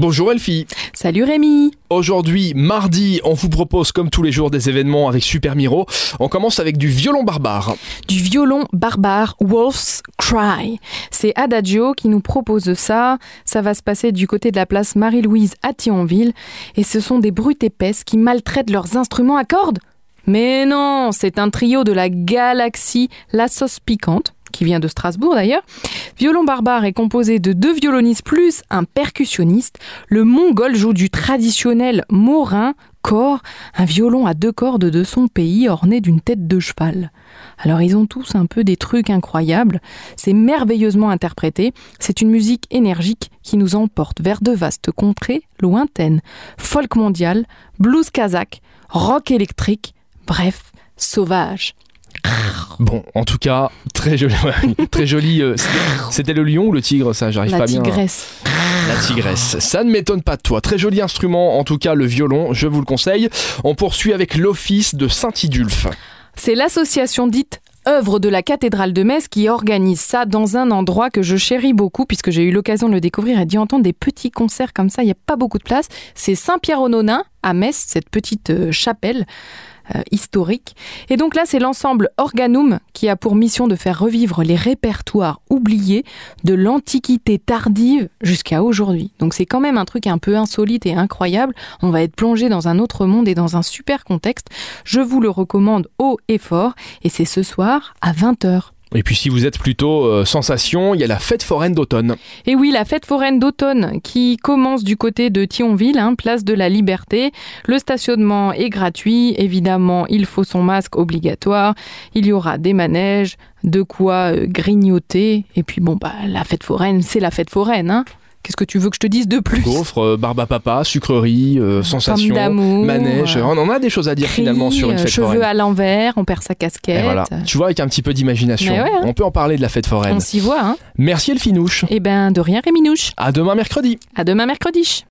Bonjour Elfie. Salut Rémi. Aujourd'hui, mardi, on vous propose comme tous les jours des événements avec Super Miro. On commence avec du violon barbare. Du violon barbare Wolf's Cry. C'est Adagio qui nous propose ça. Ça va se passer du côté de la place Marie-Louise à Thionville. Et ce sont des brutes épaisses qui maltraitent leurs instruments à cordes. Mais non, c'est un trio de la galaxie La Sauce Piquante qui vient de Strasbourg d'ailleurs. Violon barbare est composé de deux violonistes plus un percussionniste. Le mongol joue du traditionnel morin corps, un violon à deux cordes de son pays orné d'une tête de cheval. Alors ils ont tous un peu des trucs incroyables, c'est merveilleusement interprété, c'est une musique énergique qui nous emporte vers de vastes contrées lointaines, folk mondial, blues kazakh, rock électrique, bref, sauvage. Bon, en tout cas, très joli. très joli. Euh, c'était le lion ou le tigre Ça, j'arrive pas bien. La tigresse. La tigresse. Ça ne m'étonne pas de toi. Très joli instrument, en tout cas le violon, je vous le conseille. On poursuit avec l'office de Saint-Idulphe. C'est l'association dite œuvre de la cathédrale de Metz qui organise ça dans un endroit que je chéris beaucoup puisque j'ai eu l'occasion de le découvrir et d'y entendre des petits concerts comme ça, il n'y a pas beaucoup de place. C'est Saint-Pierre-aux-Nonains à Metz, cette petite euh, chapelle. Euh, historique. Et donc là, c'est l'ensemble Organum qui a pour mission de faire revivre les répertoires oubliés de l'Antiquité tardive jusqu'à aujourd'hui. Donc c'est quand même un truc un peu insolite et incroyable. On va être plongé dans un autre monde et dans un super contexte. Je vous le recommande haut et fort. Et c'est ce soir à 20h. Et puis si vous êtes plutôt euh, sensation, il y a la fête foraine d'automne. Et oui, la fête foraine d'automne qui commence du côté de Thionville, hein, place de la Liberté. Le stationnement est gratuit, évidemment, il faut son masque obligatoire. Il y aura des manèges, de quoi euh, grignoter. Et puis bon, bah, la fête foraine, c'est la fête foraine. Hein. Qu'est-ce que tu veux que je te dise de plus Gaufres, euh, barbe à papa, sucrerie, euh, sensation, manège. On en a des choses à dire finalement sur une fête cheveux foraine. à l'envers, on perd sa casquette. voilà. Tu vois, avec un petit peu d'imagination, hein. on peut en parler de la fête foraine. On s'y voit. Hein. Merci Elfinouche. Eh ben, de rien Réminouche. À demain mercredi. À demain mercredi.